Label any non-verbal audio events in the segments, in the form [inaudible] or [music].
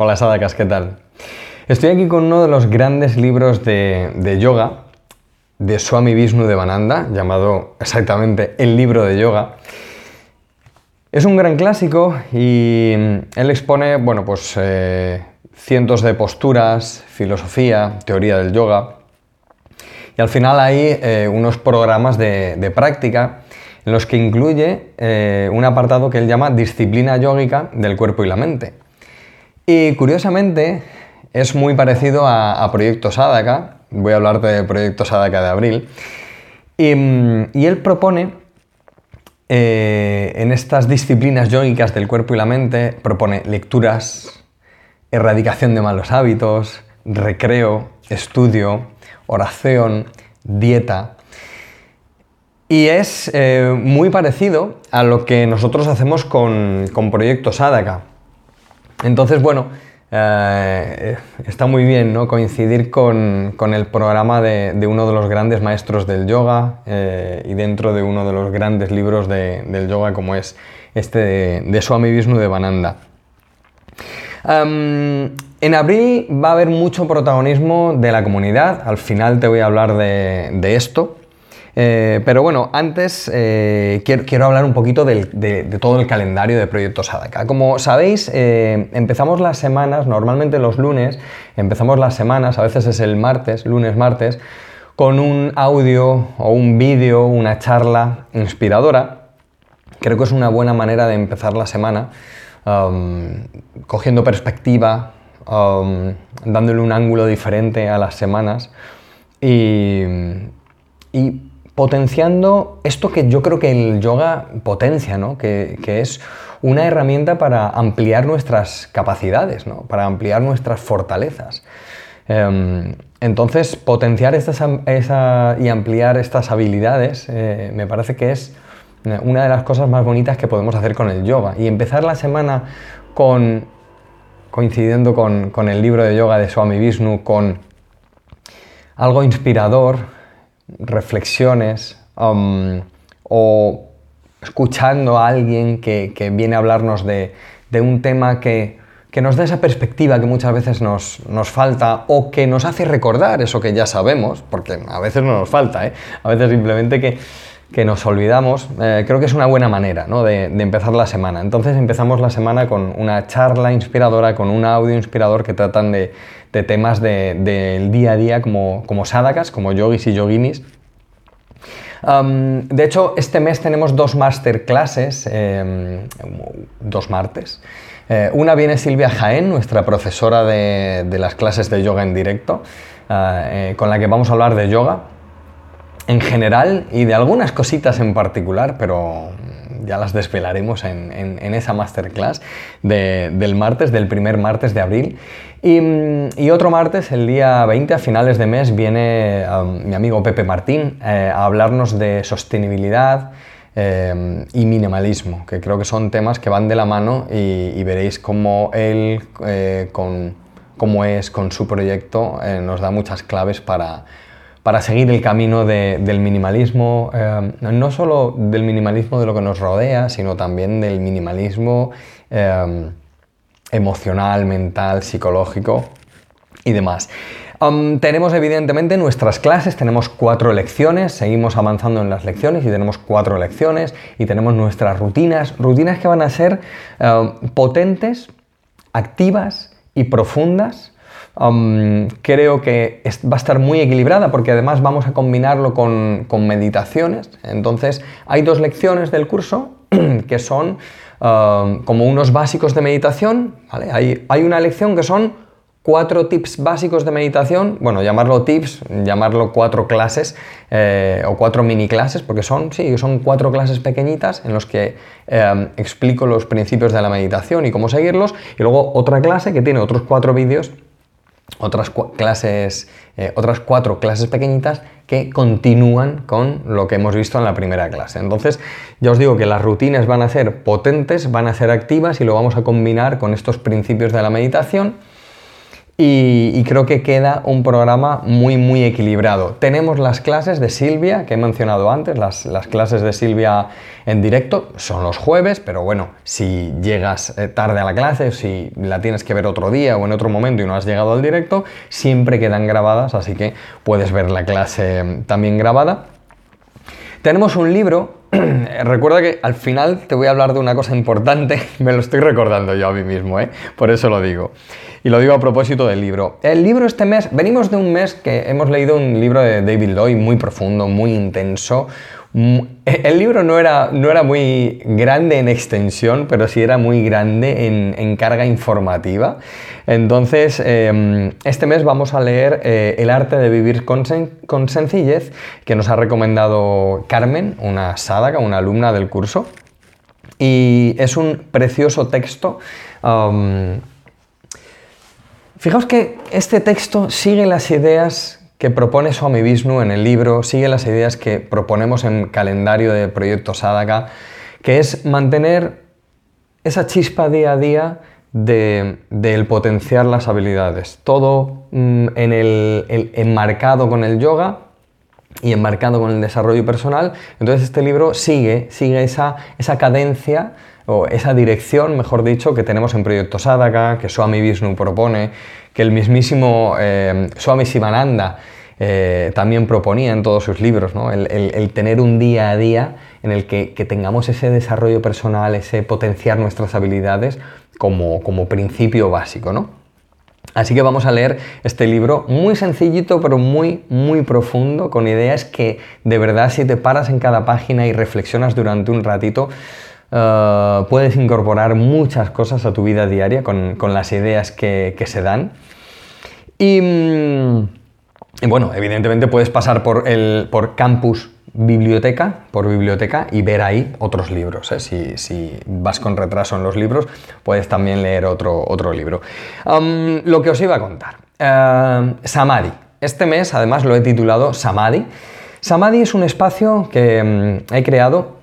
Hola Sadakas, ¿qué tal? Estoy aquí con uno de los grandes libros de, yoga de Swami Vishnu de Bananda, llamado exactamente El libro de yoga. Es un gran clásico y él expone, bueno, pues eh, cientos de posturas, filosofía, teoría del yoga. Y al final hay eh, unos programas de, práctica en los que incluye eh, un apartado que él llama disciplina yógica del cuerpo y la mente. Y curiosamente es muy parecido a, Proyecto Sadaka, voy a hablarte de Proyecto Sadaka de abril, y, él propone eh, en estas disciplinas yógicas del cuerpo y la mente, propone lecturas, erradicación de malos hábitos, recreo, estudio, oración, dieta. Y es eh, muy parecido a lo que nosotros hacemos con, con Proyecto Sadaka. Entonces, bueno, eh, está muy bien ¿no? coincidir con, el programa de, uno de los grandes maestros del yoga eh, y dentro de uno de los grandes libros del yoga como es este de, Vishnu de Bananda. en abril va a haber mucho protagonismo de la comunidad, al final te voy a hablar de esto. Eh, pero bueno, antes eh, quiero, hablar un poquito de, todo el calendario de Proyecto Sadaka. Como sabéis, eh, empezamos las semanas, normalmente los lunes, empezamos las semanas, a veces es el martes, lunes, martes, con un audio o un vídeo, una charla inspiradora. Creo que es una buena manera de empezar la semana, um, cogiendo perspectiva, um, dándole un ángulo diferente a las semanas y potenciando esto que yo creo que el yoga potencia, ¿no? que, es una herramienta para ampliar nuestras capacidades, ¿no? para ampliar nuestras fortalezas. Em, entonces, potenciar estas, y ampliar estas habilidades eh, me parece que es una de las cosas más bonitas que podemos hacer con el yoga. Y empezar la semana con, coincidiendo con, con el libro de yoga de Swami Vishnu, con algo inspirador, reflexiones um, o escuchando a alguien que, viene a hablarnos de, un tema que, nos da esa perspectiva que muchas veces nos, falta o que nos hace recordar eso que ya sabemos, porque a veces no nos falta, ¿eh? a veces simplemente que, nos olvidamos, eh, creo que es una buena manera de, empezar la semana. Entonces empezamos la semana con una charla inspiradora, con un audio inspirador que tratan de, temas del día a día como, como sadakas, como yogis y yoginis. de hecho, este mes tenemos dos masterclasses, em, dos martes. Eh, una viene Silvia Jaén, nuestra profesora de, las clases de yoga en directo, eh, eh, con la que vamos a hablar de yoga en general y de algunas cositas en particular, pero ya las desvelaremos en, esa masterclass del martes, del primer martes de abril. Y, otro martes, el día 20, a finales de mes, viene um, mi amigo Pepe Martín eh, a hablarnos de sostenibilidad eh, y minimalismo, que creo que son temas que van de la mano y, veréis cómo él, eh, con, cómo es con su proyecto, nos da muchas claves para, para seguir el camino del minimalismo, no solo del minimalismo de lo que nos rodea, sino también del minimalismo emocional, mental, psicológico y demás. tenemos evidentemente nuestras clases, tenemos cuatro lecciones, seguimos avanzando en las lecciones y tenemos cuatro lecciones y tenemos nuestras rutinas, rutinas que van a ser potentes, activas y profundas. Creo que va a estar muy equilibrada porque además vamos a combinarlo con, meditaciones. Entonces hay dos lecciones del curso [clears throat] que son como unos básicos de meditación. Hay, hay, una lección que son cuatro tips básicos de meditación, bueno, llamarlo tips, llamarlo cuatro clases eh, o cuatro mini clases, porque son, sí, son cuatro clases pequeñitas en los que um, explico los principios de la meditación y cómo seguirlos, y luego otra clase que tiene otros cuatro vídeos otras clases, eh, otras cuatro clases pequeñitas que continúan con lo que hemos visto en la primera clase. Entonces, ya os digo que las rutinas van a ser potentes, van a ser activas y lo vamos a combinar con estos principios de la meditación. Y, creo que queda un programa muy, muy equilibrado. Tenemos las clases de Silvia, que he mencionado antes, las, clases de Silvia en directo, son los jueves, pero bueno, si llegas eh, tarde a la clase, si la tienes que ver otro día o en otro momento y no has llegado al directo, siempre quedan grabadas, así que puedes ver la clase mm, también grabada. Tenemos un libro [clears throat] recuerda que al final te voy a hablar de una cosa importante, [laughs] me lo estoy recordando yo a mí mismo, ¿eh? por eso lo digo. Y lo digo a propósito del libro. El libro este mes, venimos de un mes que hemos leído un libro de David Lloyd muy profundo, muy intenso, [laughs] el libro no era, no era muy grande en extensión, pero sí era muy grande en, carga informativa. Entonces, em, este mes vamos a leer eh, El arte de vivir con, sencillez, que nos ha recomendado Carmen, una sádaga, una alumna del curso. Y es un precioso texto. Fijaos que este texto sigue las ideas que propone Swami en el libro sigue las ideas que proponemos en el calendario de Proyecto Sadaka, que es mantener esa chispa día a día del de, potenciar las habilidades. Todo mm, en el, enmarcado con el yoga y enmarcado con el desarrollo personal. Entonces este libro sigue, sigue esa, esa cadencia o esa dirección, mejor dicho, que tenemos en Proyecto Sadaka, que Swami Vishnu propone, que el mismísimo eh, Swami Sivananda eh, también proponía en todos sus libros, el, tener un día a día en el que, tengamos ese desarrollo personal, ese potenciar nuestras habilidades como, como principio básico. ¿no? Así que vamos a leer este libro muy sencillito pero muy muy profundo con ideas que de verdad si te paras en cada página y reflexionas durante un ratito eh, puedes incorporar muchas cosas a tu vida diaria con, las ideas que, se dan. Mm, y, bueno, evidentemente puedes pasar por, el, por campus biblioteca, por biblioteca y ver ahí otros libros. ¿eh? Si, vas con retraso en los libros, puedes también leer otro, otro libro. lo que os iba a contar. Uh, Samadhi. Este mes además lo he titulado Samadhi. Samadhi es un espacio que mm, he creado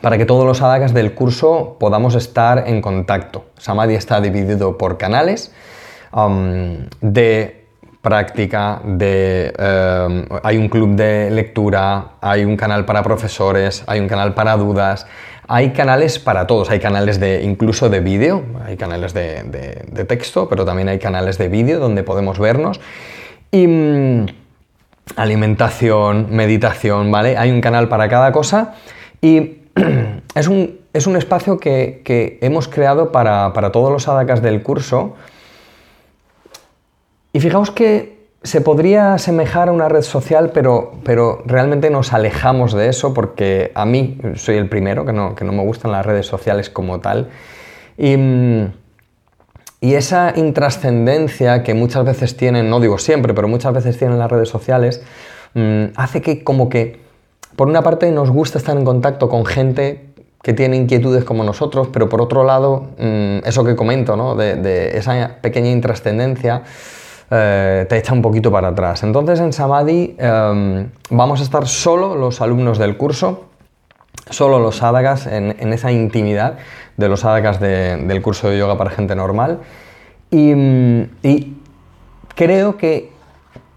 para que todos los adagas del curso podamos estar en contacto. Samadhi está dividido por canales um, de práctica, de, um, hay un club de lectura, hay un canal para profesores, hay un canal para dudas, hay canales para todos, hay canales de incluso de vídeo, hay canales de, texto, pero también hay canales de vídeo donde podemos vernos. Y mm, alimentación, meditación, ¿vale? Hay un canal para cada cosa y [clears throat] es, un, espacio que, hemos creado para, todos los adakas del curso. Y fijaos que se podría asemejar a una red social, pero, pero realmente nos alejamos de eso porque a mí soy el primero que no, que no me gustan las redes sociales como tal. Y, y esa intrascendencia que muchas veces tienen, no digo siempre, pero muchas veces tienen las redes sociales, mm, hace que como que por una parte nos gusta estar en contacto con gente que tiene inquietudes como nosotros, pero por otro lado, mm, eso que comento, ¿no? de, esa pequeña intrascendencia, eh, te echa un poquito para atrás. Entonces en Samadhi em, vamos a estar solo los alumnos del curso, solo los sádagas en, esa intimidad de los sádagas del curso de yoga para gente normal. y mm, creo que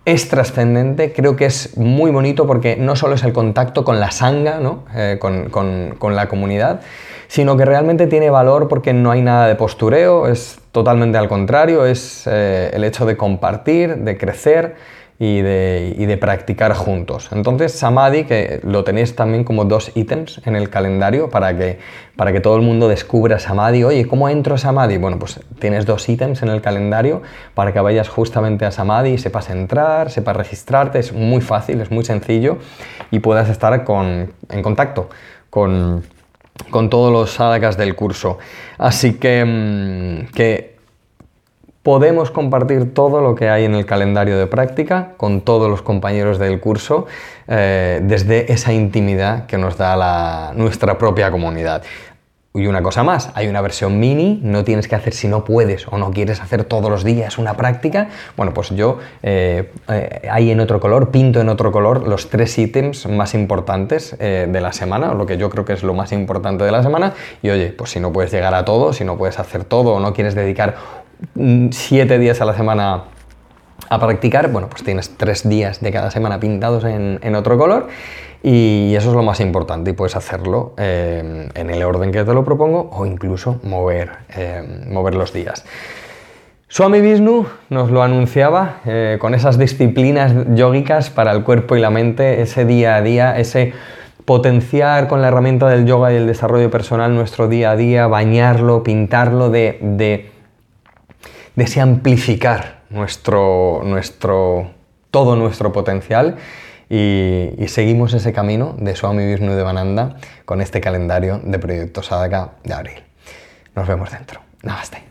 es trascendente, creo que es muy bonito porque no solo es el contacto con la sanga, eh, con, la comunidad, sino que realmente tiene valor porque no hay nada de postureo, es totalmente al contrario, es eh, el hecho de compartir, de crecer y de, practicar juntos. Entonces, Samadhi, que lo tenéis también como dos ítems en el calendario para que, para que todo el mundo descubra Samadhi. Oye, ¿cómo entro a Samadhi? Bueno, pues tienes dos ítems en el calendario para que vayas justamente a Samadhi y sepas entrar, sepas registrarte. Es muy fácil, es muy sencillo y puedas estar en contacto con, todos los sadhakas del curso. Así que, mm, que podemos compartir todo lo que hay en el calendario de práctica con todos los compañeros del curso eh, desde esa intimidad que nos da nuestra propia comunidad. Y una cosa más, hay una versión mini, no tienes que hacer si no puedes o no quieres hacer todos los días una práctica. Bueno, pues yo eh, eh, en otro color, pinto en otro color los tres ítems más importantes de la semana, o lo que yo creo que es lo más importante de la semana. Y oye, pues si no puedes llegar a todo, si no puedes hacer todo o no quieres dedicar siete días a la semana a practicar, bueno, pues tienes tres días de cada semana pintados en, otro color y eso es lo más importante y puedes hacerlo eh, en el orden que te lo propongo o incluso mover, eh, mover los días. Swami Vishnu nos lo anunciaba eh, con esas disciplinas yógicas para el cuerpo y la mente, ese día a día, ese potenciar con la herramienta del yoga y el desarrollo personal nuestro día a día, bañarlo, pintarlo, de, de amplificar nuestro, nuestro, todo nuestro potencial y, seguimos ese camino de Swami Vishnu de Bananda con este calendario de Proyecto Sadaka de abril. Nos vemos dentro. Namaste.